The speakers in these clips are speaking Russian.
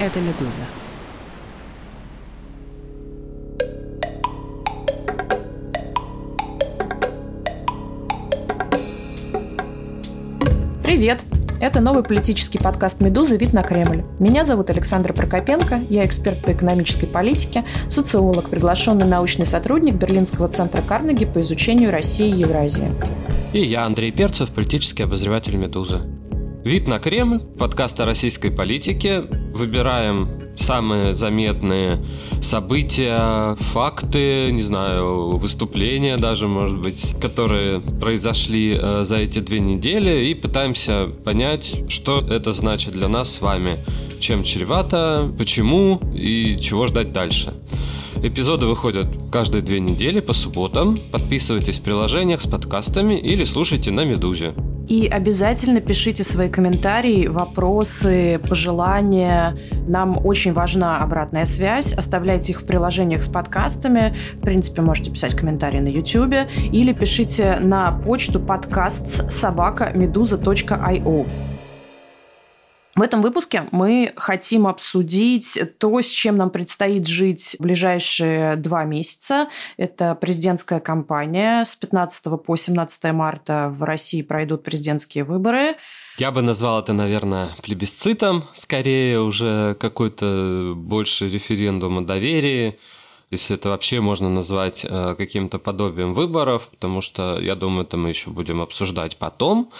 это «Медуза». Привет! Это новый политический подкаст «Медузы. Вид на Кремль». Меня зовут Александра Прокопенко, я эксперт по экономической политике, социолог, приглашенный научный сотрудник Берлинского центра Карнеги по изучению России и Евразии. И я, Андрей Перцев, политический обозреватель «Медузы». Вид на Кремль, подкаст о российской политике. Выбираем самые заметные события, факты, не знаю, выступления даже, может быть, которые произошли э, за эти две недели и пытаемся понять, что это значит для нас с вами, чем чревато, почему и чего ждать дальше. Эпизоды выходят каждые две недели по субботам. Подписывайтесь в приложениях с подкастами или слушайте на Медузе. И обязательно пишите свои комментарии, вопросы, пожелания. Нам очень важна обратная связь. Оставляйте их в приложениях с подкастами. В принципе, можете писать комментарии на YouTube или пишите на почту подкаст собака meduza.io. В этом выпуске мы хотим обсудить то, с чем нам предстоит жить в ближайшие два месяца. Это президентская кампания. С 15 по 17 марта в России пройдут президентские выборы. Я бы назвал это, наверное, плебисцитом, скорее уже какой-то больше референдум о доверии если это вообще можно назвать э, каким-то подобием выборов, потому что, я думаю, это мы еще будем обсуждать потом,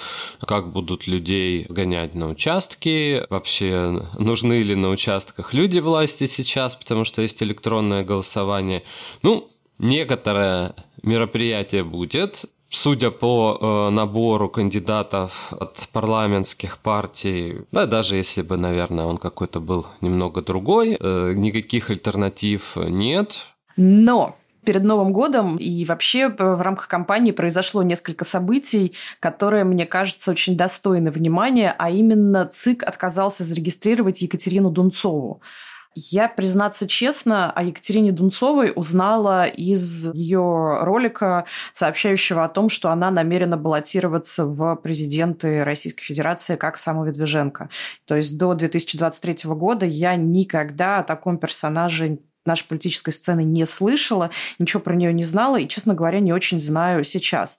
как будут людей гонять на участки, вообще нужны ли на участках люди власти сейчас, потому что есть электронное голосование. Ну, некоторое мероприятие будет, судя по э, набору кандидатов от парламентских партий, да, даже если бы, наверное, он какой-то был немного другой, э, никаких альтернатив нет. Но перед Новым годом и вообще в рамках кампании произошло несколько событий, которые, мне кажется, очень достойны внимания, а именно ЦИК отказался зарегистрировать Екатерину Дунцову. Я, признаться честно, о Екатерине Дунцовой узнала из ее ролика, сообщающего о том, что она намерена баллотироваться в президенты Российской Федерации как самовыдвиженка. То есть до 2023 года я никогда о таком персонаже нашей политической сцены не слышала, ничего про нее не знала и, честно говоря, не очень знаю сейчас.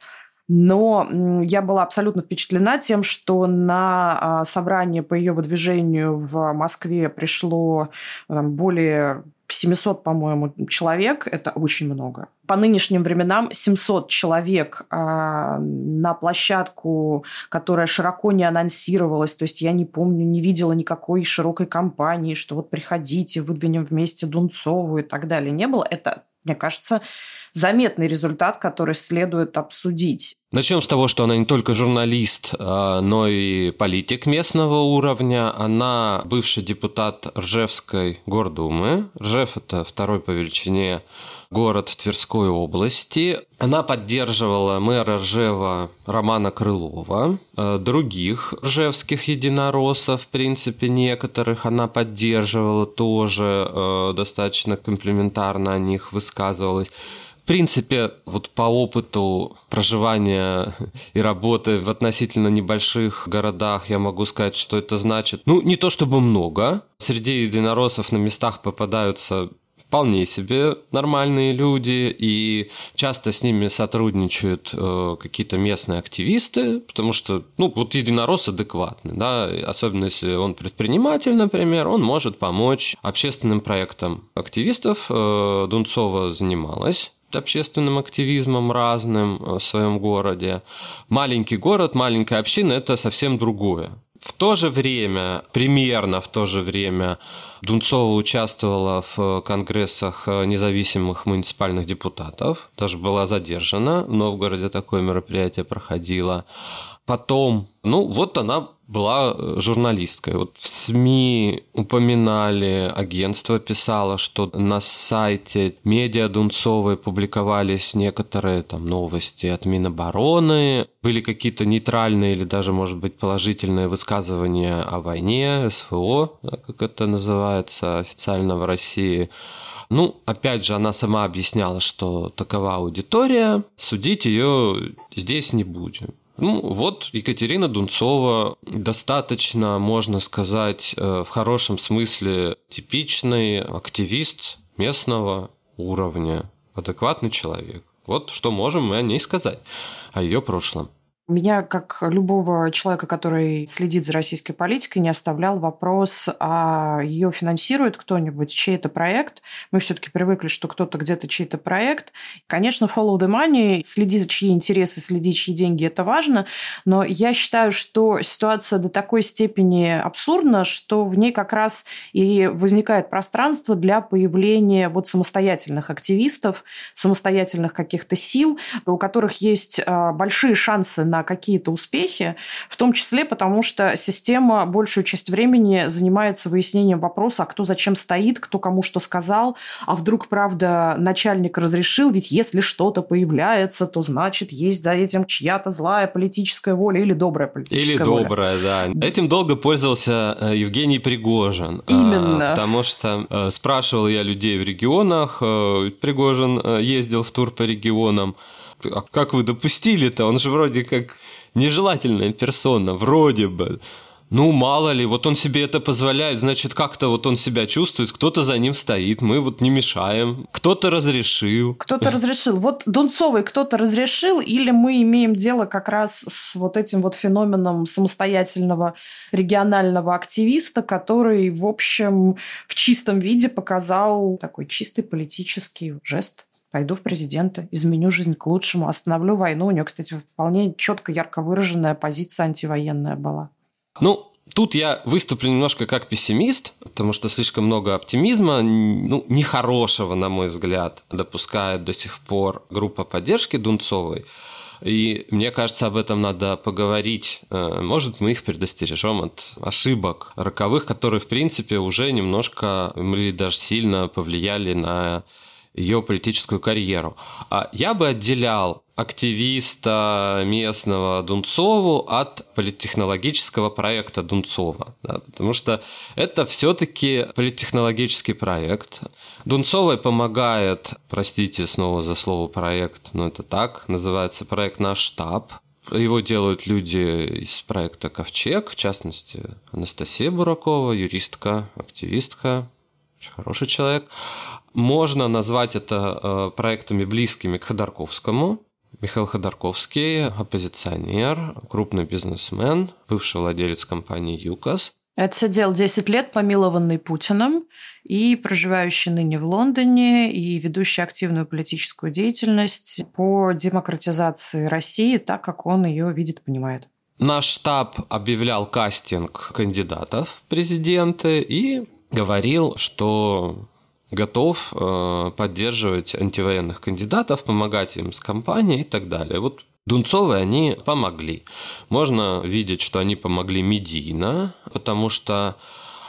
Но я была абсолютно впечатлена тем, что на а, собрание по ее выдвижению в Москве пришло там, более 700, по-моему, человек. Это очень много. По нынешним временам 700 человек а, на площадку, которая широко не анонсировалась. То есть я не помню, не видела никакой широкой кампании, что вот приходите, выдвинем вместе Дунцову и так далее. Не было. Это, мне кажется, заметный результат, который следует обсудить. Начнем с того, что она не только журналист, а, но и политик местного уровня. Она бывший депутат Ржевской гордумы. Ржев – это второй по величине город в Тверской области. Она поддерживала мэра Ржева Романа Крылова, а, других ржевских единороссов, в принципе, некоторых она поддерживала тоже, а, достаточно комплиментарно о них высказывалась принципе, вот по опыту проживания и работы в относительно небольших городах я могу сказать, что это значит, ну, не то чтобы много. Среди единороссов на местах попадаются вполне себе нормальные люди, и часто с ними сотрудничают э, какие-то местные активисты, потому что, ну, вот единорос адекватный, да, особенно если он предприниматель, например, он может помочь общественным проектам активистов. Э, Дунцова занималась общественным активизмом разным э, в своем городе. Маленький город, маленькая община – это совсем другое. В то же время, примерно в то же время, Дунцова участвовала в конгрессах независимых муниципальных депутатов, даже была задержана, в Новгороде такое мероприятие проходило. Потом, ну вот она была э, журналисткой. Вот в СМИ упоминали, агентство писало, что на сайте медиа Дунцовой публиковались некоторые там новости от Минобороны, были какие-то нейтральные или даже, может быть, положительные высказывания о войне, СВО, как это называется официально в России. Ну, опять же, она сама объясняла, что такова аудитория, судить ее здесь не будем. Ну, вот Екатерина Дунцова достаточно, можно сказать, э, в хорошем смысле типичный активист местного уровня, адекватный человек. Вот что можем мы о ней сказать, о ее прошлом. Меня, как любого человека, который следит за российской политикой, не оставлял вопрос, а ее финансирует кто-нибудь, чей это проект. Мы все-таки привыкли, что кто-то где-то чей-то проект. Конечно, follow the money, следи за чьи интересы, следи, чьи деньги, это важно. Но я считаю, что ситуация до такой степени абсурдна, что в ней как раз и возникает пространство для появления вот самостоятельных активистов, самостоятельных каких-то сил, у которых есть а, большие шансы на какие-то успехи, в том числе потому, что система большую часть времени занимается выяснением вопроса, а кто зачем стоит, кто кому что сказал, а вдруг, правда, начальник разрешил, ведь если что-то появляется, то значит есть за этим чья-то злая политическая воля или добрая политическая или воля. Или добрая, да. Этим долго пользовался э, Евгений Пригожин. А, Именно. Потому что э, спрашивал я людей в регионах, э, Пригожин ездил в тур по регионам, а как вы допустили-то? Он же вроде как нежелательная персона, вроде бы. Ну, мало ли, вот он себе это позволяет, значит, как-то вот он себя чувствует, кто-то за ним стоит, мы вот не мешаем, кто-то разрешил. Кто-то разрешил. Вот Дунцовой кто-то разрешил, или мы имеем дело как раз с вот этим вот феноменом самостоятельного регионального активиста, который, в общем, в чистом виде показал такой чистый политический жест пойду в президенты, изменю жизнь к лучшему, остановлю войну. У нее, кстати, вполне четко, ярко выраженная позиция антивоенная была. Ну, Тут я выступлю немножко как пессимист, потому что слишком много оптимизма, ну, нехорошего, на мой взгляд, допускает до сих пор группа поддержки Дунцовой. И мне кажется, об этом надо поговорить. Э, может, мы их предостережем от ошибок роковых, которые, в принципе, уже немножко или даже сильно повлияли на ее политическую карьеру. А я бы отделял активиста местного Дунцову от политтехнологического проекта Дунцова. Да, потому что это все-таки политтехнологический проект. Дунцовой помогает, простите снова за слово проект, но это так, называется проект «Наш штаб». Его делают люди из проекта «Ковчег», в частности, Анастасия Буракова, юристка, активистка, очень хороший человек. Можно назвать это э, проектами близкими к Ходорковскому. Михаил Ходорковский – оппозиционер, крупный бизнесмен, бывший владелец компании «ЮКОС». Это сидел 10 лет, помилованный Путиным, и проживающий ныне в Лондоне, и ведущий активную политическую деятельность по демократизации России, так как он ее видит понимает. Наш штаб объявлял кастинг кандидатов в президенты и говорил, что готов э, поддерживать антивоенных кандидатов, помогать им с кампанией и так далее. Вот Дунцовой они помогли. Можно видеть, что они помогли медийно, потому что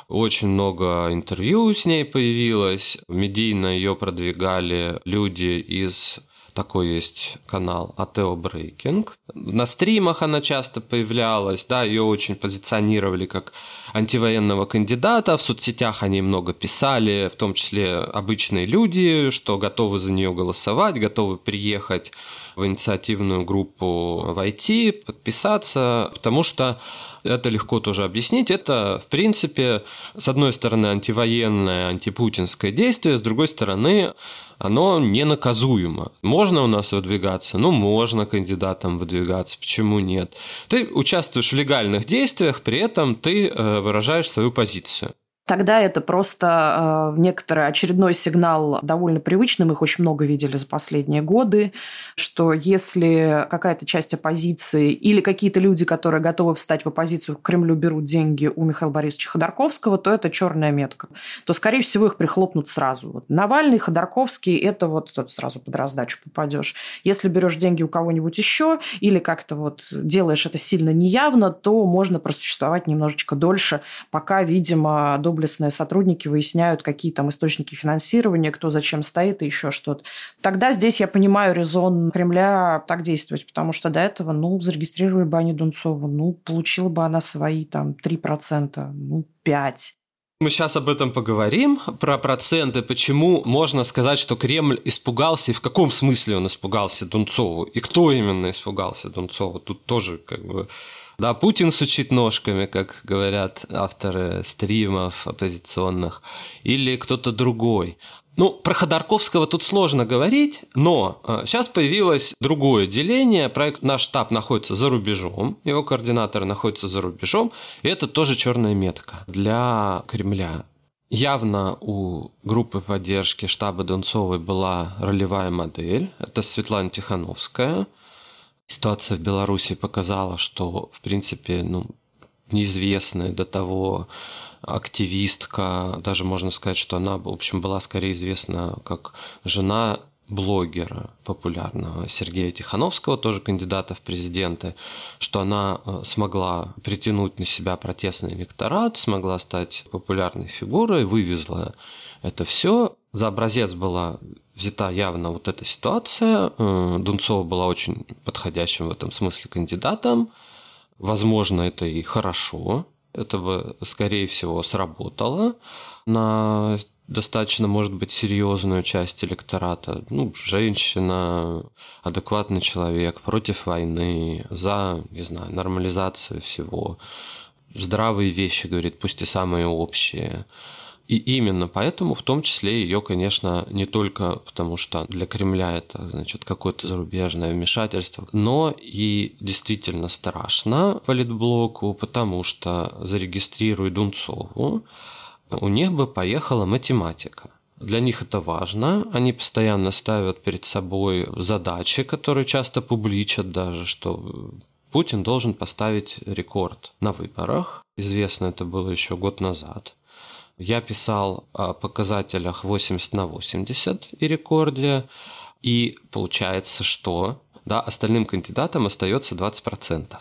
очень много интервью с ней появилось. Медийно ее продвигали люди из такой есть канал Атео Брейкинг. На стримах она часто появлялась, да, ее очень позиционировали как антивоенного кандидата. В соцсетях они много писали, в том числе обычные люди, что готовы за нее голосовать, готовы приехать в инициативную группу войти, подписаться, потому что это легко тоже объяснить. Это, в принципе, с одной стороны, антивоенное, антипутинское действие, с другой стороны, оно ненаказуемо. Можно у нас выдвигаться? Ну, можно кандидатам выдвигаться. Почему нет? Ты участвуешь в легальных действиях, при этом ты э, выражаешь свою позицию. Тогда это просто э, некоторый очередной сигнал довольно привычный, мы их очень много видели за последние годы, что если какая-то часть оппозиции или какие-то люди, которые готовы встать в оппозицию к Кремлю, берут деньги у Михаила Борисовича Ходорковского, то это черная метка. То, скорее всего, их прихлопнут сразу. Вот Навальный, Ходорковский – это вот тут сразу под раздачу попадешь. Если берешь деньги у кого-нибудь еще или как-то вот делаешь это сильно неявно, то можно просуществовать немножечко дольше, пока, видимо, до доблестные сотрудники выясняют, какие там источники финансирования, кто зачем стоит и еще что-то. Тогда здесь я понимаю резон Кремля так действовать, потому что до этого, ну, зарегистрировали бы они Дунцову, ну, получила бы она свои там 3%, ну, 5%. Мы сейчас об этом поговорим, про проценты, почему можно сказать, что Кремль испугался, и в каком смысле он испугался Дунцову, и кто именно испугался Дунцову. Тут тоже как бы да, Путин сучит ножками, как говорят авторы стримов оппозиционных, или кто-то другой. Ну, про Ходорковского тут сложно говорить, но сейчас э, появилось другое деление. Проект «Наш штаб» находится за рубежом, его координаторы находятся за рубежом, и это тоже черная метка для Кремля. Явно у группы поддержки штаба Донцовой была ролевая модель. Это Светлана Тихановская. Ситуация в Беларуси показала, что, в принципе, ну, неизвестная до того активистка, даже можно сказать, что она, в общем, была скорее известна как жена блогера популярного Сергея Тихановского, тоже кандидата в президенты, что она э, смогла притянуть на себя протестный электорат, смогла стать популярной фигурой, вывезла это все. За образец была взята явно вот эта ситуация. Э, Дунцова была очень подходящим в этом смысле кандидатом. Возможно, это и хорошо, это бы, скорее всего, сработало на достаточно, может быть, серьезную часть электората. Ну, женщина, адекватный человек, против войны, за, не знаю, нормализацию всего. Здравые вещи, говорит, пусть и самые общие. И именно поэтому, в том числе, ее, конечно, не только потому, что для Кремля это значит, какое-то зарубежное вмешательство, но и действительно страшно политблоку, потому что зарегистрируя Дунцову, у них бы поехала математика. Для них это важно. Они постоянно ставят перед собой задачи, которые часто публичат даже, что Путин должен поставить рекорд на выборах. Известно это было еще год назад. Я писал о показателях 80 на 80 и рекорде, и получается, что да, остальным кандидатам остается 20%.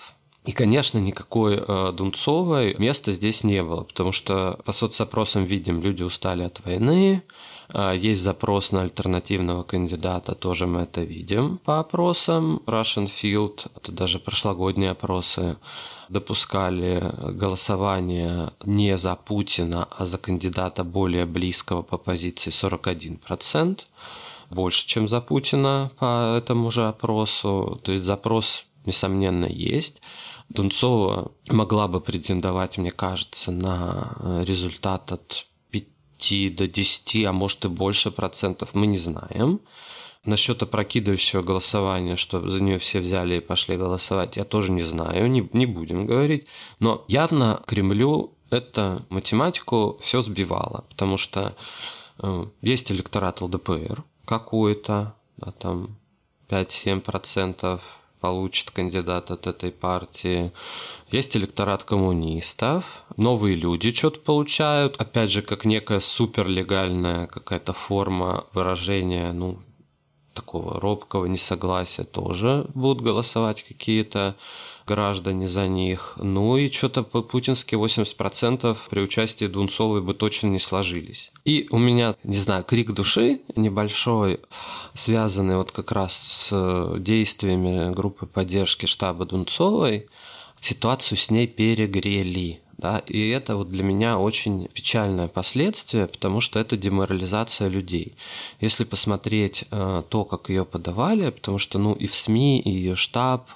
И, конечно, никакой э, Дунцовой места здесь не было, потому что по соцопросам видим, люди устали от войны, есть запрос на альтернативного кандидата, тоже мы это видим по опросам. Russian Field, это даже прошлогодние опросы, допускали голосование не за Путина, а за кандидата более близкого по позиции 41%, больше, чем за Путина по этому же опросу. То есть запрос, несомненно, есть. Дунцова могла бы претендовать, мне кажется, на результат от 5 до 10, а может и больше процентов, мы не знаем. Насчет опрокидывающего голосования, что за нее все взяли и пошли голосовать, я тоже не знаю, не, не будем говорить. Но явно Кремлю это математику все сбивало, потому что э, есть электорат ЛДПР какой-то, да, там 5-7%, получит кандидат от этой партии. Есть электорат коммунистов, новые люди что-то получают, опять же, как некая суперлегальная какая-то форма выражения, ну, такого робкого несогласия тоже будут голосовать какие-то граждане за них. Ну и что-то по-путински 80% при участии Дунцовой бы точно не сложились. И у меня, не знаю, крик души небольшой, связанный вот как раз с действиями группы поддержки штаба Дунцовой, ситуацию с ней перегрели. Да, и это вот для меня очень печальное последствие, потому что это деморализация людей. Если посмотреть э, то, как ее подавали, потому что ну, и в СМИ, и ее штаб,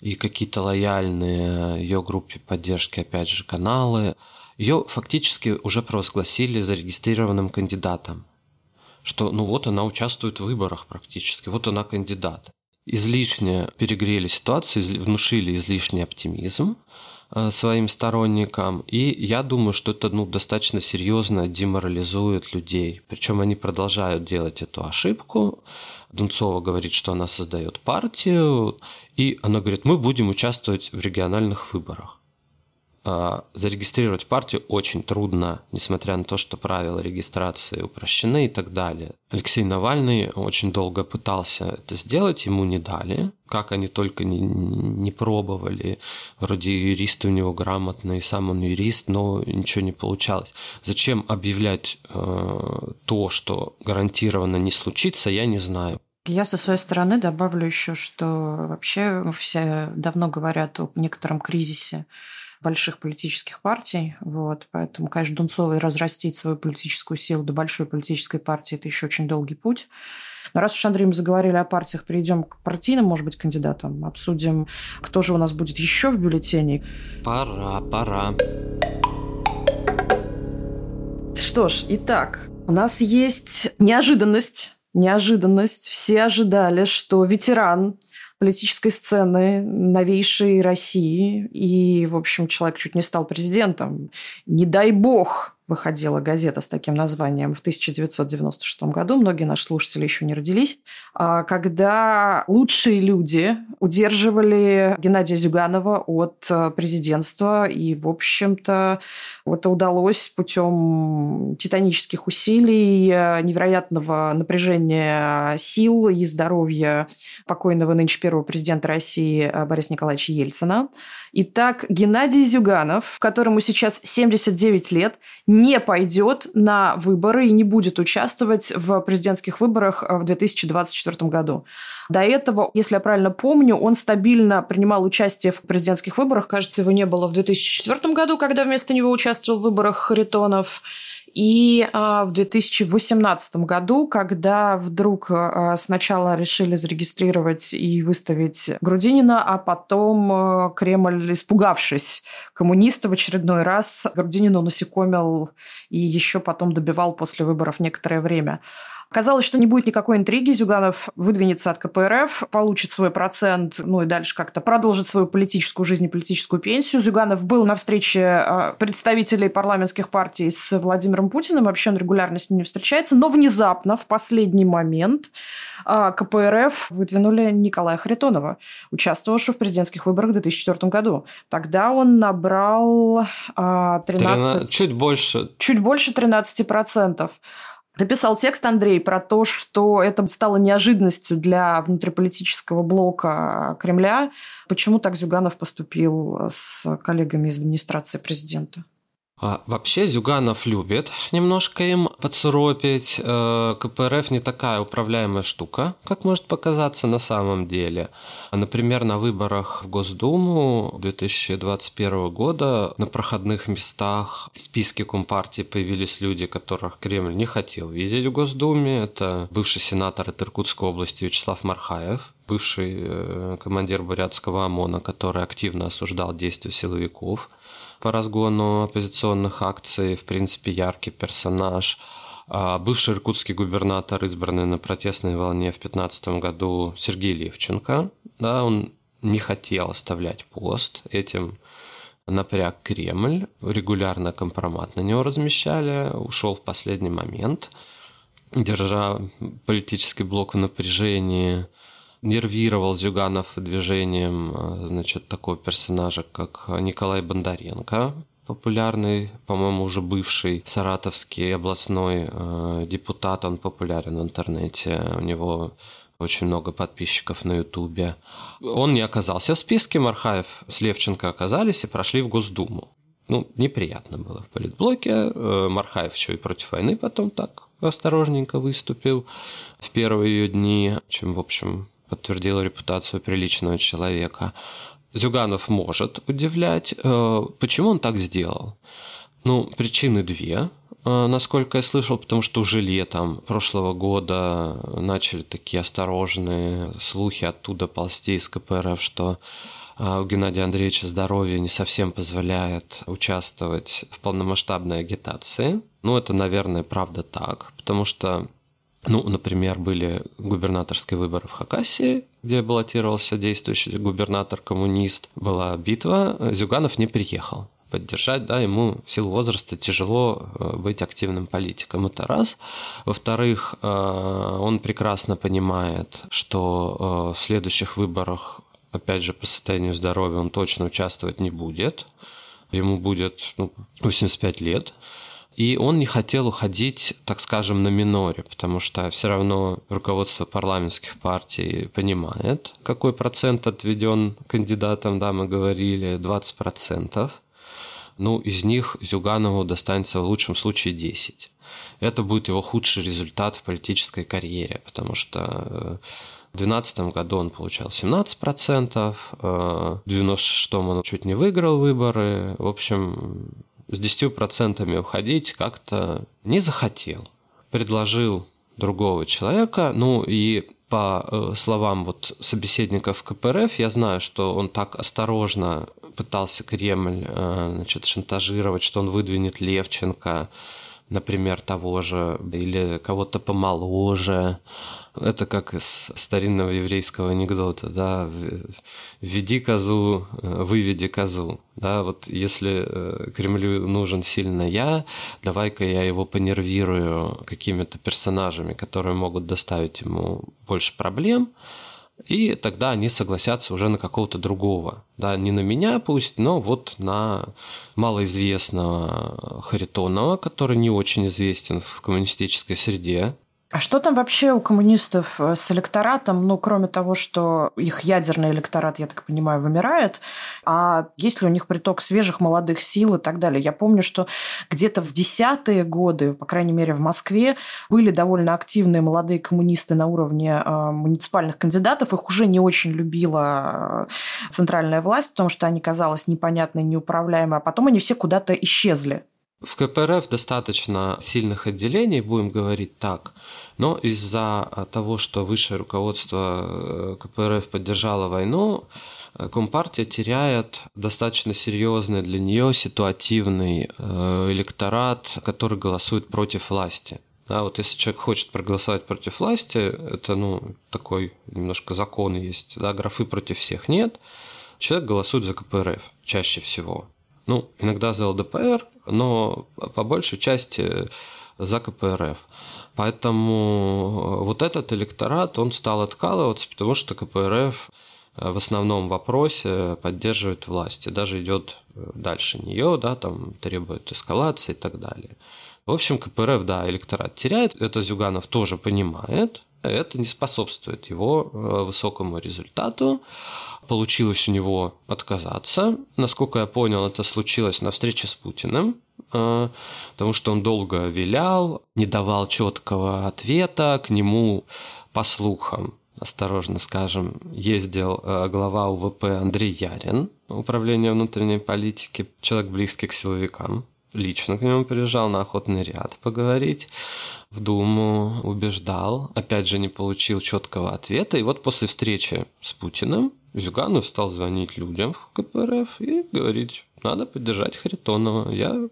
и какие-то лояльные ее группе поддержки, опять же, каналы, ее фактически уже провозгласили зарегистрированным кандидатом. Что, ну вот она участвует в выборах практически, вот она кандидат. Излишне перегрели ситуацию, внушили излишний оптимизм э, своим сторонникам. И я думаю, что это ну, достаточно серьезно деморализует людей. Причем они продолжают делать эту ошибку. Дунцова говорит, что она создает партию, и она говорит, мы будем участвовать в региональных выборах. А, зарегистрировать партию очень трудно, несмотря на то, что правила регистрации упрощены и так далее. Алексей Навальный очень долго пытался это сделать, ему не дали. Как они только не, не пробовали. Вроде юристы у него грамотные, сам он юрист, но ничего не получалось. Зачем объявлять э, то, что гарантированно не случится, я не знаю. Я со своей стороны добавлю еще, что вообще все давно говорят о некотором кризисе больших политических партий. Вот. Поэтому, конечно, Дунцовой разрастить свою политическую силу до большой политической партии – это еще очень долгий путь. Но раз уж, Андрей, мы заговорили о партиях, перейдем к партийным, может быть, кандидатам. Обсудим, кто же у нас будет еще в бюллетене. Пора, пора. Что ж, итак, у нас есть неожиданность. Неожиданность. Все ожидали, что ветеран политической сцены новейшей России и, в общем, человек чуть не стал президентом. Не дай бог выходила газета с таким названием в 1996 году, многие наши слушатели еще не родились, а, когда лучшие люди удерживали Геннадия Зюганова от э, президентства, и, в общем-то, это удалось путем титанических усилий, э, невероятного напряжения сил и здоровья покойного нынче первого президента России э, Бориса Николаевича Ельцина. Итак, Геннадий Зюганов, которому сейчас 79 лет, не пойдет на выборы и не будет участвовать в президентских выборах в 2024 году. До этого, если я правильно помню, он стабильно принимал участие в президентских выборах. Кажется, его не было в 2004 году, когда вместо него участвовал в выборах Харитонов. И а, в 2018 году, когда вдруг а, сначала решили зарегистрировать и выставить Грудинина, а потом а, Кремль, испугавшись коммуниста в очередной раз, Грудинину насекомил и еще потом добивал после выборов некоторое время. Казалось, что не будет никакой интриги. Зюганов выдвинется от КПРФ, получит свой процент, ну и дальше как-то продолжит свою политическую жизнь и политическую пенсию. Зюганов был на встрече а, представителей парламентских партий с Владимиром Путиным. Вообще он регулярно с ними встречается. Но внезапно, в последний момент, а, КПРФ выдвинули Николая Харитонова, участвовавшего в президентских выборах в 2004 году. Тогда он набрал 13... А, 13 чуть больше. Чуть больше 13%. Написал текст Андрей про то, что это стало неожиданностью для внутриполитического блока Кремля. Почему так Зюганов поступил с коллегами из администрации президента? А вообще Зюганов любит немножко им подсуропить. Э, КПРФ не такая управляемая штука, как может показаться на самом деле. Например, на выборах в Госдуму 2021 года на проходных местах в списке Компартии появились люди, которых Кремль не хотел видеть в Госдуме. Это бывший сенатор от Иркутской области Вячеслав Мархаев, бывший э, командир Бурятского ОМОНа, который активно осуждал действия силовиков – по разгону оппозиционных акций, в принципе, яркий персонаж. А бывший иркутский губернатор, избранный на протестной волне в 2015 году Сергей Левченко, да, он не хотел оставлять пост, этим напряг Кремль, регулярно компромат на него размещали, ушел в последний момент, держа политический блок в напряжении, нервировал Зюганов движением э, значит, такого персонажа, как Николай Бондаренко, популярный, по-моему, уже бывший саратовский областной э, депутат, он популярен в интернете, у него очень много подписчиков на Ютубе. Он не оказался в списке, Мархаев с Левченко оказались и прошли в Госдуму. Ну, неприятно было в политблоке. Э, Мархаев еще и против войны потом так осторожненько выступил в первые ее дни, чем, в общем, подтвердил репутацию приличного человека. Зюганов может удивлять. Э, почему он так сделал? Ну, причины две, э, насколько я слышал, потому что уже летом прошлого года начали такие осторожные слухи оттуда ползти из КПРФ, что э, у Геннадия Андреевича здоровье не совсем позволяет участвовать в полномасштабной агитации. Ну, это, наверное, правда так, потому что ну, например, были губернаторские выборы в Хакасии, где баллотировался действующий губернатор-коммунист. Была битва, Зюганов не приехал поддержать, да, ему в силу возраста тяжело э, быть активным политиком, это раз. Во-вторых, э, он прекрасно понимает, что э, в следующих выборах, опять же, по состоянию здоровья он точно участвовать не будет. Ему будет ну, 85 лет. И он не хотел уходить, так скажем, на миноре, потому что все равно руководство парламентских партий понимает, какой процент отведен кандидатам, да, мы говорили, 20%. Ну, из них Зюганову достанется в лучшем случае 10. Это будет его худший результат в политической карьере, потому что В 2012 году он получал 17%, в 96-м он чуть не выиграл выборы. В общем, с 10% уходить как-то не захотел. Предложил другого человека, ну и по э, словам вот собеседников КПРФ, я знаю, что он так осторожно пытался Кремль э, значит, шантажировать, что он выдвинет Левченко, например, того же, или кого-то помоложе. Это как из старинного еврейского анекдота, да, введи козу, э, выведи козу, да, вот если э, Кремлю нужен сильно я, давай-ка я его понервирую какими-то персонажами, которые могут доставить ему больше проблем, и тогда они согласятся уже на какого-то другого. Да, не на меня пусть, но вот на малоизвестного Харитонова, который не очень известен в коммунистической среде. А что там вообще у коммунистов э, с электоратом? Ну, кроме того, что их ядерный электорат, я так понимаю, вымирает, а есть ли у них приток свежих молодых сил и так далее? Я помню, что где-то в десятые годы, по крайней мере, в Москве, были довольно активные молодые коммунисты на уровне э, муниципальных кандидатов. Их уже не очень любила э, центральная власть, потому что они казалось непонятной, неуправляемой, а потом они все куда-то исчезли. В КПРФ достаточно сильных отделений, будем говорить так, но из-за того, что высшее руководство э, КПРФ поддержало войну, э, Компартия теряет достаточно серьезный для нее ситуативный э, электорат, который голосует против власти. Да, вот если человек хочет проголосовать против власти, это ну, такой немножко закон есть, да, графы против всех нет, человек голосует за КПРФ чаще всего. Ну, иногда за ЛДПР, но по большей части за КПРФ. Поэтому э, вот этот электорат, он стал откалываться, потому что КПРФ э, в основном вопросе поддерживает власть и даже идет э, дальше нее, да, там требует эскалации и так далее. В общем, КПРФ, да, электорат теряет, это Зюганов тоже понимает, это не способствует его высокому результату получилось у него отказаться. Насколько я понял, это случилось на встрече с Путиным, э, потому что он долго вилял, не давал четкого ответа, к нему, по слухам, осторожно скажем, ездил э, глава УВП Андрей Ярин, управление внутренней политики, человек близкий к силовикам. Лично к нему приезжал на охотный ряд поговорить в Думу, убеждал, опять же не получил четкого ответа. И вот после встречи с Путиным Зюганов стал звонить людям в КПРФ и говорить, надо поддержать Харитонова, я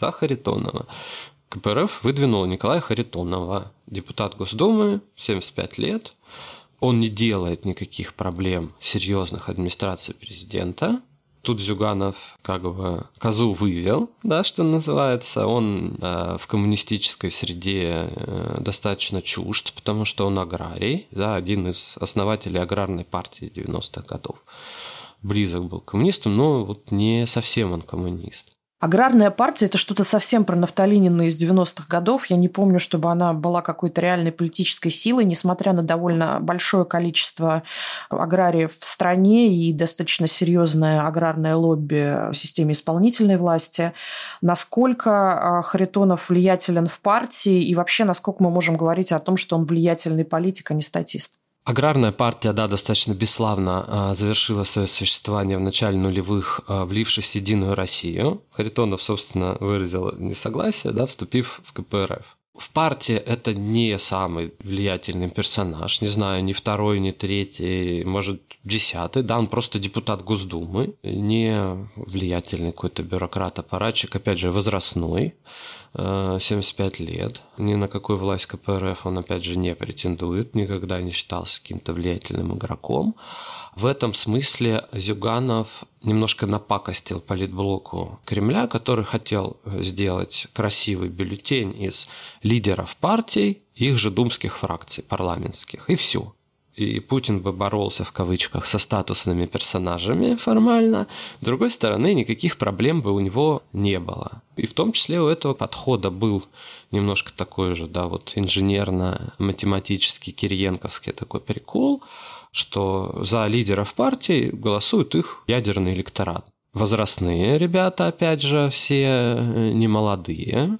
за Харитонова. КПРФ выдвинул Николая Харитонова, депутат Госдумы, 75 лет. Он не делает никаких проблем серьезных администрации президента. Тут Зюганов как бы козу вывел, да, что называется. Он э, в коммунистической среде э, достаточно чужд, потому что он аграрий, да, один из основателей аграрной партии 90-х годов. Близок был к коммунистам, но вот не совсем он коммунист. Аграрная партия – это что-то совсем про Нафталинина из 90-х годов. Я не помню, чтобы она была какой-то реальной политической силой, несмотря на довольно большое количество аграриев в стране и достаточно серьезное аграрное лобби в системе исполнительной власти. Насколько а, Харитонов влиятелен в партии и вообще насколько мы можем говорить о том, что он влиятельный политик, а не статист? Аграрная партия, да, достаточно бесславно а, завершила свое существование в начале нулевых, а, влившись в Единую Россию. Харитонов, собственно, выразил несогласие, да, вступив в КПРФ. В партии это не самый влиятельный персонаж, не знаю, ни второй, ни третий, может, десятый, да, он просто депутат Госдумы, не влиятельный какой-то бюрократ-аппаратчик, опять же, возрастной, 75 э, лет. Ни на какую власть КПРФ он, опять же, не претендует, никогда не считался каким-то влиятельным игроком. В этом смысле Зюганов немножко напакостил политблоку Кремля, который хотел сделать красивый бюллетень из лидеров партий, их же думских фракций парламентских, и все и Путин бы боролся в кавычках со статусными персонажами формально, с другой стороны, никаких проблем бы у него не было. И в том числе у этого подхода был немножко такой же, да, вот инженерно-математический, кириенковский такой прикол, что за лидеров партии голосует их ядерный электорат возрастные ребята, опять же, все не молодые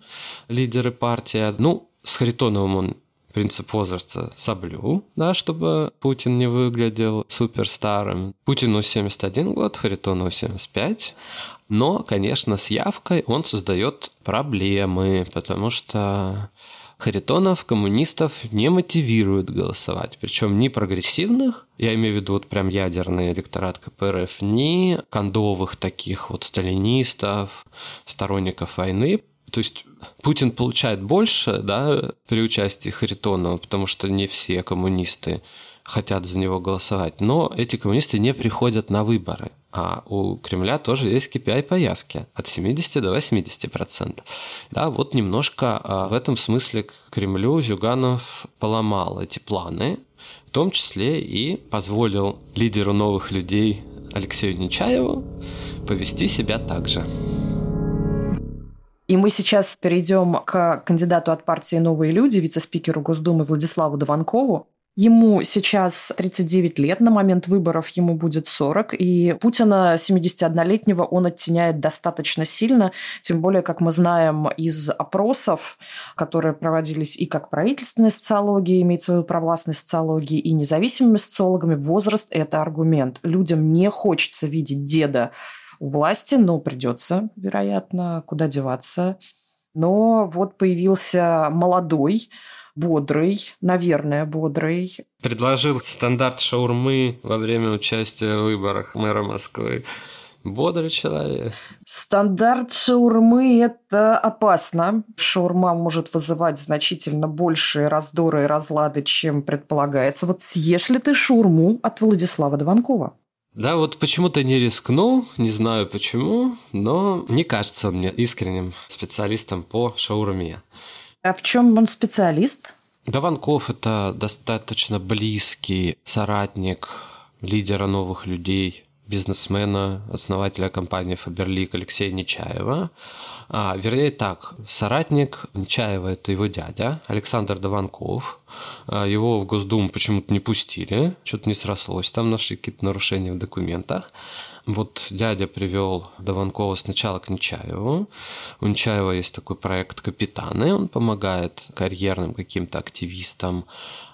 лидеры партии. Ну, с Харитоновым он принцип возраста соблю, да, чтобы Путин не выглядел суперстарым. Путину 71 год, Харитонову 75. Но, конечно, с явкой он создает проблемы, потому что Харитонов коммунистов не мотивирует голосовать. Причем ни прогрессивных, я имею в виду вот прям ядерный электорат КПРФ, ни кондовых таких вот сталинистов, сторонников войны. То есть Путин получает больше да, при участии Харитонова, потому что не все коммунисты хотят за него голосовать. Но эти коммунисты не приходят на выборы. А у Кремля тоже есть KPI по явке от 70 до 80 процентов. Да, вот немножко а, в этом смысле Кремлю Зюганов поломал эти планы, в том числе и позволил лидеру новых людей Алексею Нечаеву повести себя так же. И мы сейчас перейдем к кандидату от партии «Новые люди», вице-спикеру Госдумы Владиславу Дованкову. Ему сейчас 39 лет, на момент выборов ему будет 40, и Путина 71-летнего он оттеняет достаточно сильно, тем более, как мы знаем из опросов, которые проводились и как правительственной социологии, имеет свою провластной социологии, и независимыми социологами, возраст – это аргумент. Людям не хочется видеть деда у власти, но придется, вероятно, куда деваться. Но вот появился молодой, бодрый, наверное, бодрый. Предложил стандарт шаурмы во время участия в выборах мэра Москвы. Бодрый человек. Стандарт шаурмы – это опасно. Шаурма может вызывать значительно большие раздоры и разлады, чем предполагается. Вот съешь ли ты шаурму от Владислава Дованкова? Да, вот почему-то не рискнул, не знаю почему, но не кажется мне искренним специалистом по шаурме. А в чем он специалист? Гаванков – это достаточно близкий соратник лидера новых людей, бизнесмена, основателя компании Фаберлик Алексея Нечаева. А, вернее так, соратник Нечаева – это его дядя Александр Даванков. А, его в Госдуму почему-то не пустили, что-то не срослось, там нашли какие-то нарушения в документах. Вот дядя привел Даванкова сначала к Нечаеву. У Нечаева есть такой проект «Капитаны». Он помогает карьерным каким-то активистам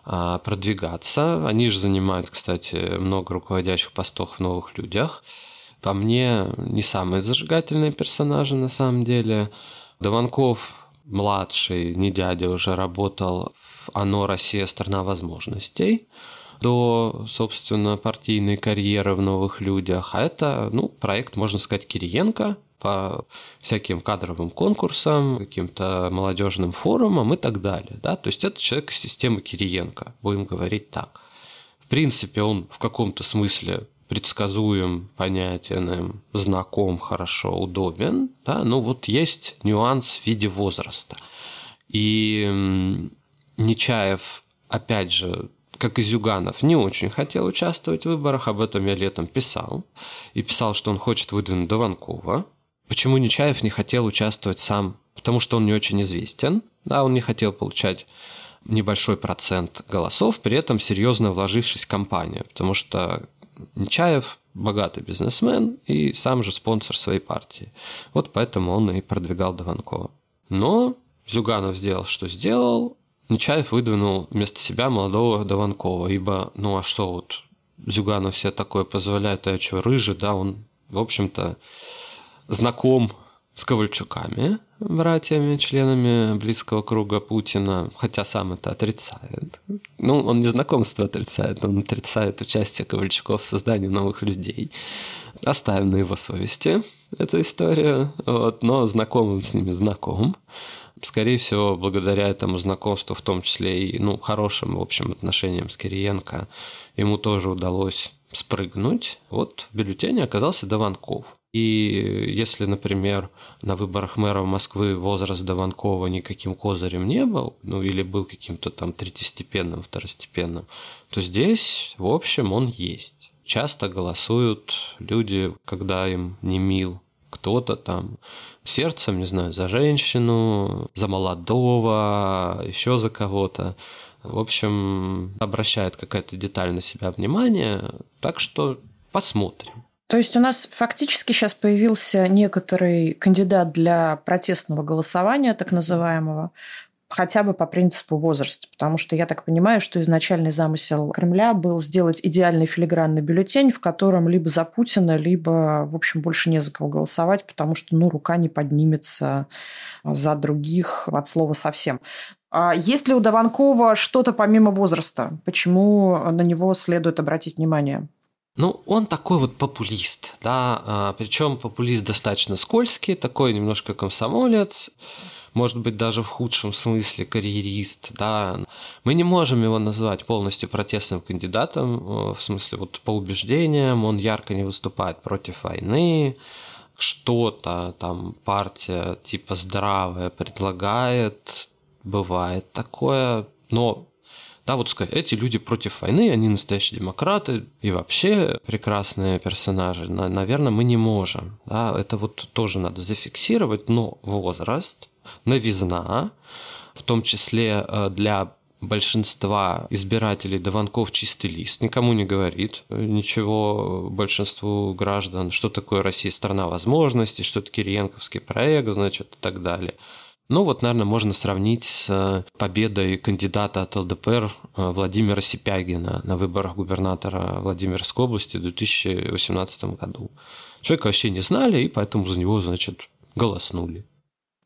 продвигаться. Они же занимают, кстати, много руководящих постов в новых людях. По мне, не самые зажигательные персонажи на самом деле. Даванков младший, не дядя, уже работал в «Оно. Россия. Страна возможностей» до, собственно, партийной карьеры в новых людях. А это, ну, проект, можно сказать, Кириенко по всяким кадровым конкурсам, каким-то молодежным форумам и так далее. Да? То есть это человек из системы Кириенко, будем говорить так. В принципе, он в каком-то смысле предсказуем, понятен, знаком, хорошо, удобен, да, но вот есть нюанс в виде возраста. И Нечаев, опять же, как и Зюганов, не очень хотел участвовать в выборах, об этом я летом писал. И писал, что он хочет выдвинуть Дованкова. Почему Нечаев не хотел участвовать сам? Потому что он не очень известен. Да, он не хотел получать небольшой процент голосов, при этом серьезно вложившись в кампанию. Потому что Нечаев богатый бизнесмен и сам же спонсор своей партии. Вот поэтому он и продвигал Дованкова. Но Зюганов сделал, что сделал, Нечаев выдвинул вместо себя молодого Дованкова, ибо, ну а что вот, Зюганов себе такое позволяет, а что, рыжий, да, он, в общем-то, знаком с Ковальчуками, братьями, членами близкого круга Путина, хотя сам это отрицает. Ну, он не знакомство отрицает, он отрицает участие Ковальчуков в создании новых людей. Оставим на его совести эту историю, вот, но знакомым с ними знаком скорее всего, благодаря этому знакомству, в том числе и ну, хорошим, в общем, отношениям с Кириенко, ему тоже удалось спрыгнуть. Вот в бюллетене оказался Дованков. И если, например, на выборах мэра Москвы возраст Дованкова никаким козырем не был, ну или был каким-то там третьестепенным, второстепенным, то здесь, в общем, он есть. Часто голосуют люди, когда им не мил кто-то там сердцем, не знаю, за женщину, за молодого, еще за кого-то. В общем, обращает какая-то деталь на себя внимание, так что посмотрим. То есть у нас фактически сейчас появился некоторый кандидат для протестного голосования, так называемого, хотя бы по принципу возраста, потому что я так понимаю, что изначальный замысел Кремля был сделать идеальный филигранный бюллетень, в котором либо за Путина, либо, в общем, больше не за кого голосовать, потому что, ну, рука не поднимется за других от слова совсем. А есть ли у Даванкова что-то помимо возраста? Почему на него следует обратить внимание? Ну, он такой вот популист, да, а, причем популист достаточно скользкий, такой немножко комсомолец, может быть, даже в худшем смысле карьерист, да. Мы не можем его назвать полностью протестным кандидатом, э, в смысле, вот по убеждениям, он ярко не выступает против войны, что-то там партия типа здравая предлагает, бывает такое, но да, вот сказать, эти люди против войны, они настоящие демократы и вообще прекрасные персонажи. Наверное, мы не можем. Да, это вот тоже надо зафиксировать, но возраст – новизна, в том числе э, для большинства избирателей Дованков чистый лист, никому не говорит ничего большинству граждан, что такое Россия страна возможностей, что это Кириенковский проект, значит, и так далее. Ну вот, наверное, можно сравнить с э, победой кандидата от ЛДПР э, Владимира Сипягина на выборах губернатора Владимирской области в 2018 году. Человека вообще не знали, и поэтому за него, значит, голоснули.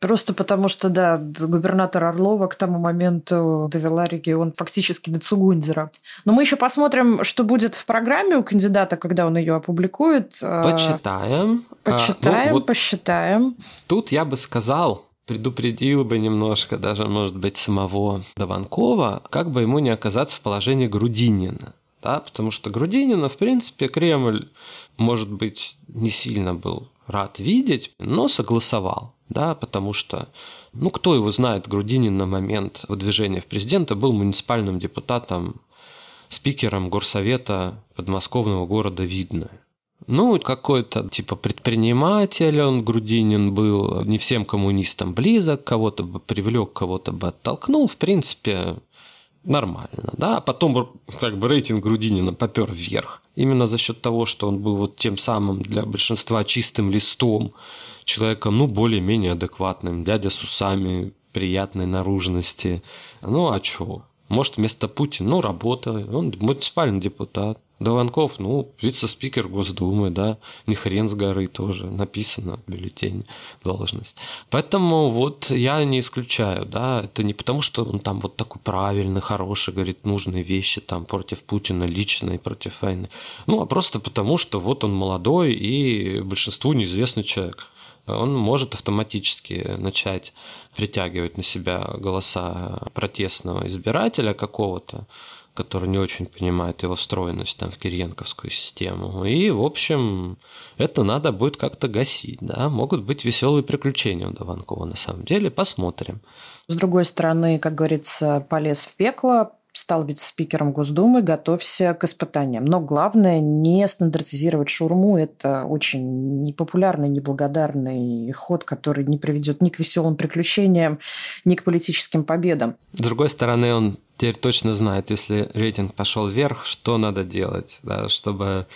Просто потому что, да, губернатор Орлова к тому моменту довела регион фактически до Цугундера. Но мы еще посмотрим, что будет в программе у кандидата, когда он ее опубликует. Почитаем. Почитаем, а, ну, вот посчитаем. Тут я бы сказал, предупредил бы немножко даже, может быть, самого Даванкова, как бы ему не оказаться в положении Грудинина. Да, потому что Грудинина, в принципе, Кремль, может быть, не сильно был рад видеть, но согласовал да, потому что, ну, кто его знает, Грудинин на момент выдвижения в президента был муниципальным депутатом, спикером горсовета подмосковного города Видное. Ну, какой-то типа предприниматель он, Грудинин, был не всем коммунистам близок, кого-то бы привлек, кого-то бы оттолкнул, в принципе, нормально, да, а потом как бы рейтинг Грудинина попер вверх. Именно за счет того, что он был вот тем самым для большинства чистым листом, человеком, ну, более-менее адекватным, дядя с усами, приятной наружности. Ну, а чё? Может, вместо Путина, ну, работа, он муниципальный депутат. Дованков, ну, вице-спикер Госдумы, да, не хрен с горы тоже, написано в бюллетене должность. Поэтому вот я не исключаю, да, это не потому, что он там вот такой правильный, хороший, говорит нужные вещи там против Путина лично и против войны. Ну, а просто потому, что вот он молодой и большинству неизвестный человек он может автоматически начать притягивать на себя голоса протестного избирателя какого-то, который не очень понимает его встроенность там, в кириенковскую систему. И, в общем, это надо будет как-то гасить. Да? Могут быть веселые приключения у Даванкова на самом деле. Посмотрим. С другой стороны, как говорится, полез в пекло, стал вице-спикером Госдумы, готовься к испытаниям. Но главное не стандартизировать шурму. Это очень непопулярный, неблагодарный ход, который не приведет ни к веселым приключениям, ни к политическим победам. С другой стороны, он теперь точно знает, если рейтинг пошел вверх, что надо делать, да, чтобы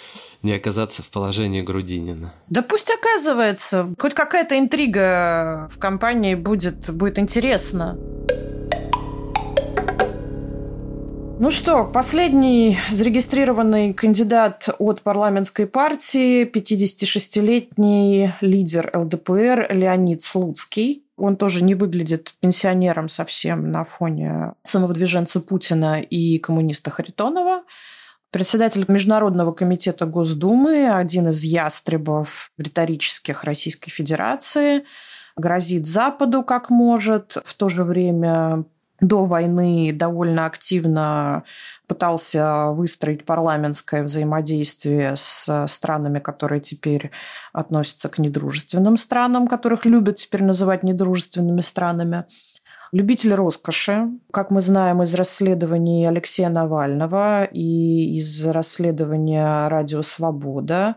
не оказаться в положении Грудинина. Да пусть оказывается. Хоть какая-то интрига в компании будет, будет интересно. Ну что, последний зарегистрированный кандидат от парламентской партии, 56-летний лидер ЛДПР Леонид Слуцкий. Он тоже не выглядит пенсионером совсем на фоне самовыдвиженца Путина и коммуниста Харитонова. Председатель Международного комитета Госдумы, один из ястребов риторических Российской Федерации, грозит Западу как может, в то же время до войны довольно активно пытался выстроить парламентское взаимодействие с странами, которые теперь относятся к недружественным странам, которых любят теперь называть недружественными странами. Любитель роскоши, как мы знаем из расследований Алексея Навального и из расследования «Радио Свобода»,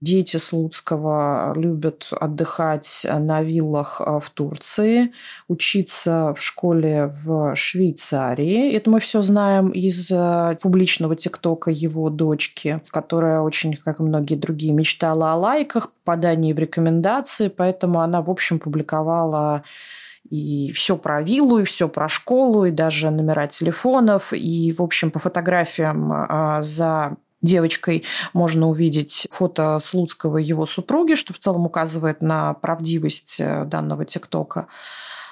Дети Слуцкого любят отдыхать на виллах а, в Турции, учиться в школе в Швейцарии. Это мы все знаем из а, публичного тиктока его дочки, которая очень, как и многие другие, мечтала о лайках, попадании в рекомендации, поэтому она, в общем, публиковала И все про виллу, и все про школу, и даже номера телефонов. И, в общем, по фотографиям а, за девочкой можно увидеть фото Слуцкого и его супруги, что в целом указывает на правдивость э, данного ТикТока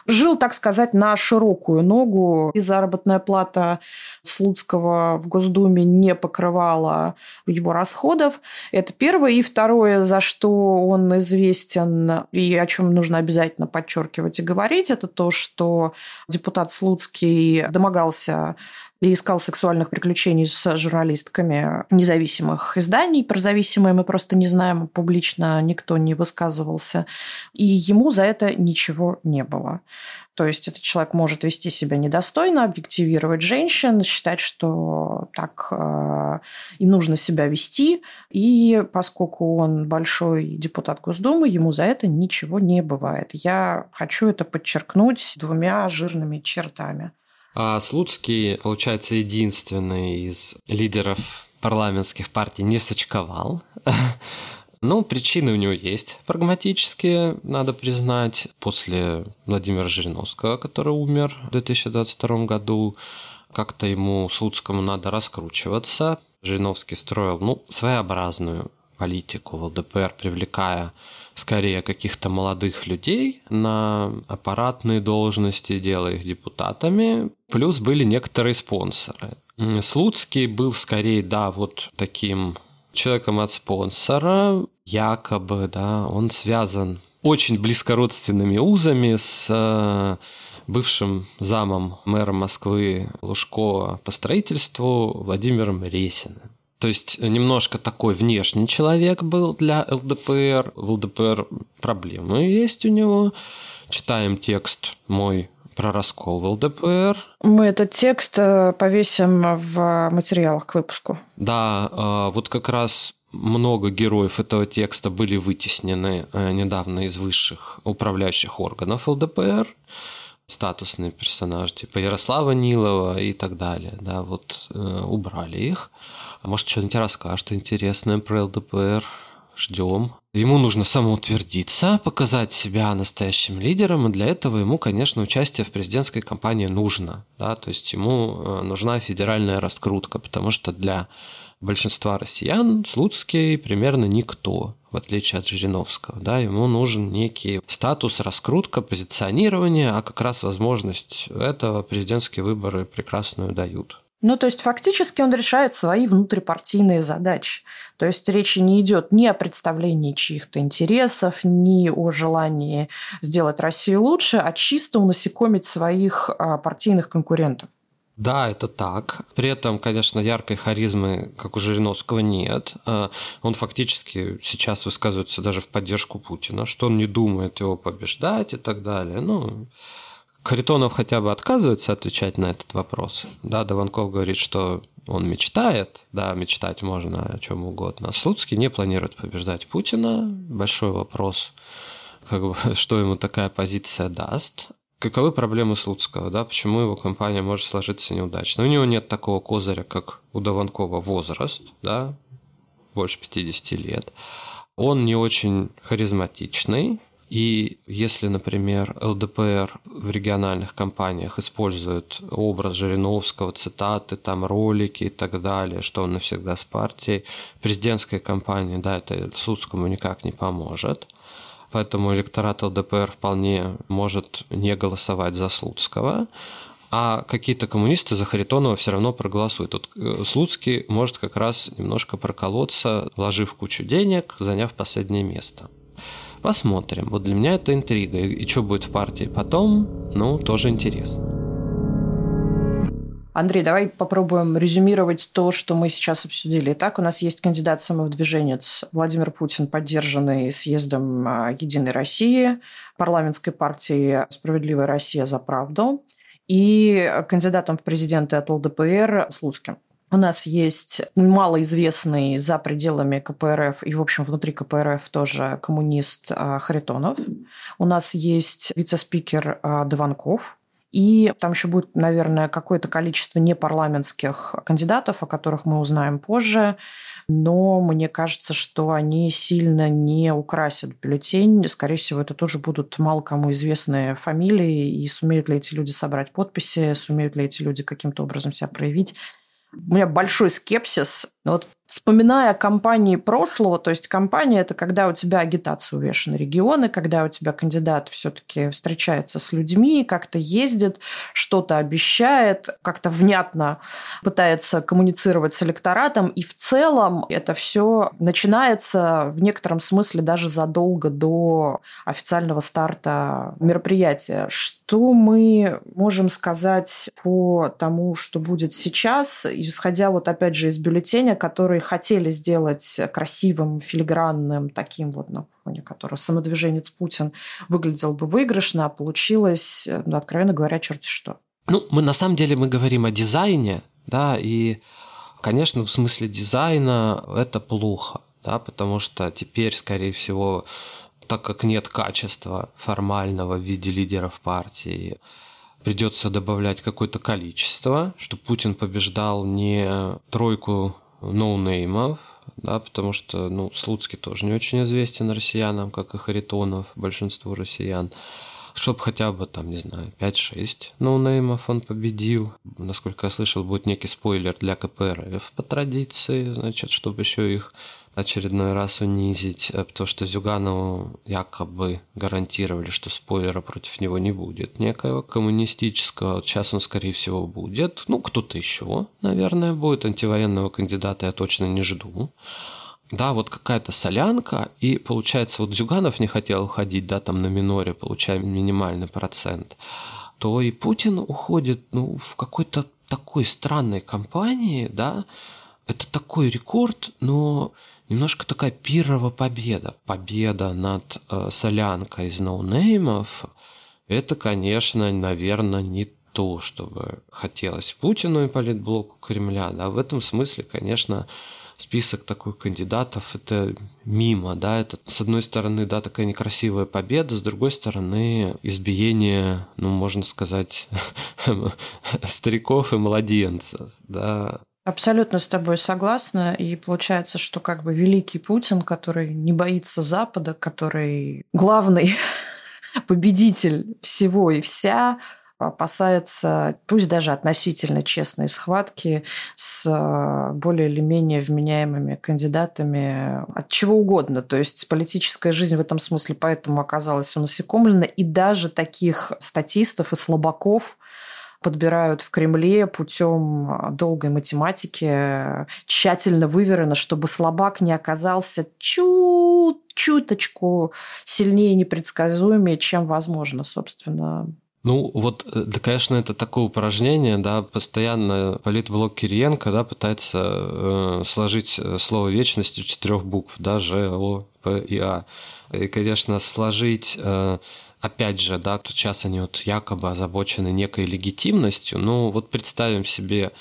жил, так сказать, на широкую ногу. И заработная плата Слуцкого в Госдуме не покрывала его расходов. Это первое. И второе, за что он известен, и о чем нужно обязательно подчеркивать и говорить, это то, что депутат Слуцкий домогался и искал сексуальных приключений с журналистками независимых изданий. Про зависимые мы просто не знаем, публично никто не высказывался. И ему за это ничего не было. То есть этот человек может вести себя недостойно, объективировать женщин, считать, что так э, и нужно себя вести. И поскольку он большой депутат Госдумы, ему за это ничего не бывает. Я хочу это подчеркнуть двумя жирными чертами. А Слуцкий, получается, единственный из лидеров парламентских партий не сочковал. Ну, причины у него есть прагматические, надо признать. После Владимира Жириновского, который умер в 2022 году, как-то ему, Слуцкому, надо раскручиваться. Жириновский строил, ну, своеобразную политику в ЛДПР, привлекая скорее каких-то молодых людей на аппаратные должности, делая их депутатами. Плюс были некоторые спонсоры. Слуцкий был скорее, да, вот таким человеком от спонсора, якобы, да, он связан очень близко родственными узами с э, бывшим замом мэра Москвы Лужко по строительству Владимиром Ресиным. То есть немножко такой внешний человек был для ЛДПР. В ЛДПР проблемы есть у него. Читаем текст мой про раскол в ЛДПР. Мы этот текст э, повесим в материалах к выпуску. Да, э, вот как раз много героев этого текста были вытеснены э, недавно из высших управляющих органов ЛДПР статусные персонажи, типа Ярослава Нилова и так далее, да, вот э, убрали их. А может, что-нибудь расскажет интересное про ЛДПР. Ждем. Ему нужно самоутвердиться, показать себя настоящим лидером, и для этого ему, конечно, участие в президентской кампании нужно. Да? То есть ему э, нужна федеральная раскрутка, потому что для большинства россиян Слуцкий примерно никто, в отличие от Жириновского. Да? Ему нужен некий статус, раскрутка, позиционирование, а как раз возможность этого президентские выборы прекрасную дают. Ну, то есть фактически он решает свои внутрипартийные задачи. То есть речи не идет ни о представлении чьих-то интересов, ни о желании сделать Россию лучше, а чисто унасекомить своих а, партийных конкурентов. Да, это так. При этом, конечно, яркой харизмы, как у Жириновского, нет. А, он фактически сейчас высказывается даже в поддержку Путина, что он не думает его побеждать и так далее. Ну, Харитонов хотя бы отказывается отвечать на этот вопрос. Да, Даванков говорит, что он мечтает, да, мечтать можно о чем угодно. Слуцкий не планирует побеждать Путина. Большой вопрос, как бы, что ему такая позиция даст. Каковы проблемы Слуцкого, да, почему его компания может сложиться неудачно? У него нет такого козыря, как у Даванкова возраст, да, больше 50 лет. Он не очень харизматичный, и если, например, ЛДПР в региональных компаниях использует образ Жириновского, цитаты, там ролики и так далее, что он навсегда с партией, президентская кампания, да, это Слуцкому никак не поможет. Поэтому электорат ЛДПР вполне может не голосовать за Слуцкого, а какие-то коммунисты за Харитонова все равно проголосуют. Тут э, Слуцкий может как раз немножко проколоться, вложив кучу денег, заняв последнее место. Посмотрим. Вот для меня это интрига. И что будет в партии потом, ну, тоже интересно. Андрей, давай попробуем резюмировать то, что мы сейчас обсудили. Итак, у нас есть кандидат самовыдвиженец Владимир Путин, поддержанный съездом а, «Единой России», парламентской партии «Справедливая Россия за правду» и кандидатом в президенты от ЛДПР Слуцким. У нас есть малоизвестный за пределами КПРФ и, в общем, внутри КПРФ тоже коммунист а, Харитонов. У нас есть вице-спикер а, Дованков. И там еще будет, наверное, какое-то количество непарламентских кандидатов, о которых мы узнаем позже. но мне кажется, что они сильно не украсят бюллетень. Скорее всего, это тоже будут мало кому известные фамилии, и сумеют ли эти люди собрать подписи, сумеют ли эти люди каким-то образом себя проявить. У меня большой скепсис. Вот Вспоминая кампании прошлого, то есть кампания – это когда у тебя агитация увешана регионы, когда у тебя кандидат все-таки встречается с людьми, как-то ездит, что-то обещает, как-то внятно пытается коммуницировать с электоратом, и в целом это все начинается в некотором смысле даже задолго до официального старта мероприятия. Что мы можем сказать по тому, что будет сейчас, исходя вот опять же из бюллетеня, которые хотели сделать красивым, филигранным, таким вот на фоне которого самодвиженец Путин выглядел бы выигрышно, а получилось, ну, откровенно говоря, черти что. Ну, мы на самом деле мы говорим о дизайне, да, и, конечно, в смысле дизайна это плохо, да, потому что теперь, скорее всего, так как нет качества формального в виде лидеров партии, придется добавлять какое-то количество, чтобы Путин побеждал не тройку ноунеймов, да, потому что, ну, Слуцкий тоже не очень известен россиянам, как и Харитонов, большинству россиян. Чтобы хотя бы, там, не знаю, 5-6 ноунеймов он победил. Насколько я слышал, будет некий спойлер для КПРФ по традиции, значит, чтобы еще их очередной раз унизить, э, потому что Зюганову якобы гарантировали, что спойлера против него не будет некоего коммунистического. Вот сейчас он, скорее всего, будет. Ну, кто-то еще, наверное, будет. Антивоенного кандидата я точно не жду. Да, вот какая-то солянка, и получается, вот Зюганов не хотел уходить, да, там на миноре, получая минимальный процент, то и Путин уходит, ну, в какой-то такой странной компании, да, это такой рекорд, но немножко такая пирова победа. Победа над э, солянкой из ноунеймов. Это, конечно, наверное, не то, чтобы хотелось Путину и политблоку Кремля. Да, в этом смысле, конечно, список такой кандидатов это мимо, да, это с одной стороны, да, такая некрасивая победа, с другой стороны избиение, ну, можно сказать, стариков и младенцев, да, Абсолютно с тобой согласна. И получается, что как бы великий Путин, который не боится Запада, который главный победитель всего и вся, опасается, пусть даже относительно честной схватки с э, более или менее вменяемыми кандидатами от чего угодно. То есть политическая жизнь в этом смысле поэтому оказалась унасекомлена. И даже таких статистов и слабаков, подбирают в Кремле путем а, долгой математики, тщательно выверено, чтобы слабак не оказался чуть чуточку сильнее непредсказуемее, чем возможно, собственно, ну, вот, э, да, конечно, это такое упражнение, да, постоянно политблок Кириенко, да, пытается э, сложить э, слово вечность из четырех букв, да, Ж, О, П и А. И, конечно, сложить э, опять же, да, тут сейчас они вот якобы озабочены некой легитимностью, ну вот представим себе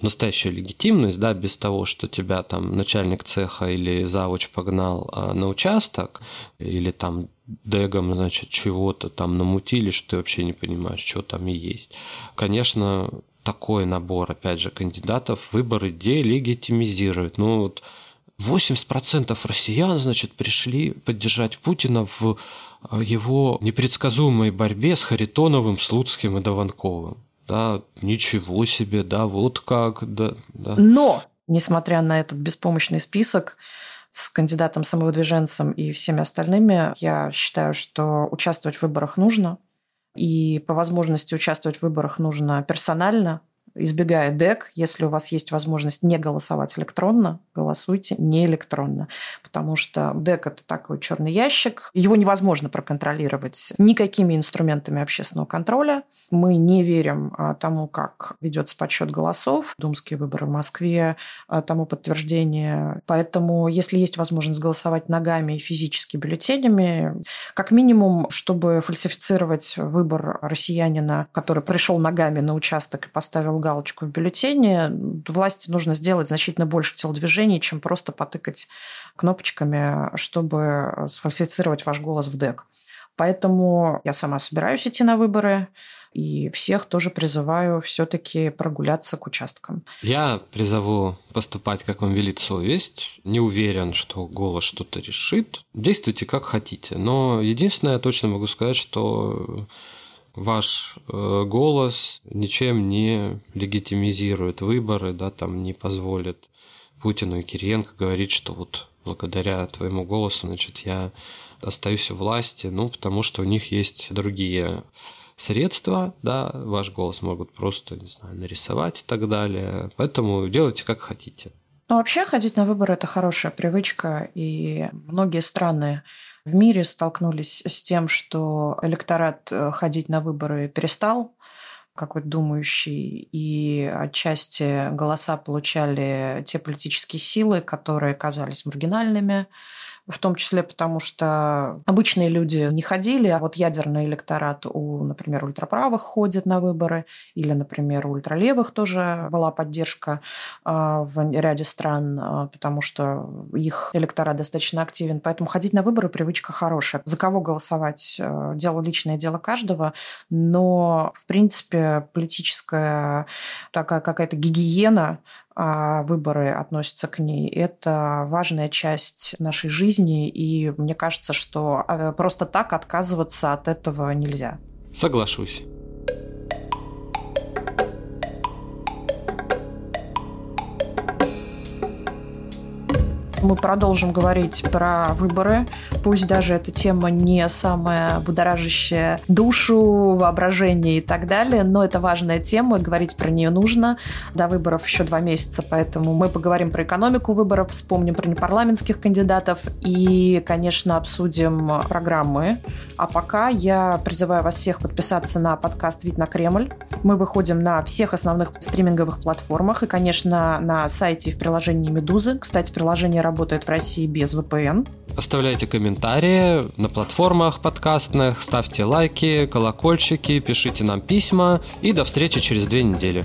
настоящую легитимность, да, без того, что тебя там начальник цеха или завуч погнал а, на участок, или там дегом, значит, чего-то там намутили, что ты вообще не понимаешь, что там и есть. Конечно, такой набор, опять же, кандидатов выборы делегитимизирует. Ну вот 80% россиян, значит, пришли поддержать Путина в его непредсказуемой борьбе с Харитоновым, Слуцким и Даванковым. Да, ничего себе, да, вот как, да, да. Но, несмотря на этот беспомощный список, с кандидатом самовыдвиженцем и всеми остальными, я считаю, что участвовать в выборах нужно. И по возможности участвовать в выборах нужно персонально, избегая ДЭК. Если у вас есть возможность не голосовать электронно, голосуйте не электронно. Потому что ДЭК – это такой черный ящик. Его невозможно проконтролировать никакими инструментами общественного контроля. Мы не верим а, тому, как ведется подсчет голосов. Думские выборы в Москве а, тому подтверждение. Поэтому, если есть возможность голосовать ногами и физически бюллетенями, как минимум, чтобы фальсифицировать выбор россиянина, который пришел ногами на участок и поставил галочку в бюллетене, власти нужно сделать значительно больше телодвижений, чем просто потыкать кнопочками, чтобы сфальсифицировать ваш голос в ДЭК. Поэтому я сама собираюсь идти на выборы. И всех тоже призываю все-таки прогуляться к участкам. Я призову поступать, как вам велит совесть. Не уверен, что голос что-то решит. Действуйте как хотите. Но единственное, я точно могу сказать, что ваш э, голос ничем не легитимизирует выборы, да, там не позволит Путину и Кириенко говорить, что вот благодаря твоему голосу, значит, я остаюсь у власти, ну, потому что у них есть другие средства, да, ваш голос могут просто, не знаю, нарисовать и так далее. Поэтому делайте как хотите. Ну, вообще ходить на выборы – это хорошая привычка, и многие страны в мире столкнулись с тем, что электорат э, ходить на выборы перестал, какой-то думающий, и отчасти голоса получали те политические силы, которые казались маргинальными, в том числе потому, что обычные люди не ходили, а вот ядерный электорат у, например, ультраправых ходит на выборы, или, например, у ультралевых тоже была поддержка а, в ряде стран, а, потому что их электорат достаточно активен. Поэтому ходить на выборы привычка хорошая. За кого голосовать э, – дело личное, дело каждого, но, в принципе, политическая такая какая-то гигиена а выборы относятся к ней. Это важная часть нашей жизни, и мне кажется, что а, просто так отказываться от этого нельзя. Соглашусь. Мы продолжим говорить про выборы. Пусть даже эта тема не самая будоражащая душу, воображение и так далее, но это важная тема, говорить про нее нужно. До выборов еще два месяца, поэтому мы поговорим про экономику выборов, вспомним про непарламентских кандидатов и, конечно, обсудим программы. А пока я призываю вас всех подписаться на подкаст «Вид на Кремль». Мы выходим на всех основных стриминговых платформах и, конечно, на сайте и в приложении «Медузы». Кстати, приложение работает в России без VPN. Оставляйте комментарии на платформах подкастных, ставьте лайки, колокольчики, пишите нам письма и до встречи через две недели.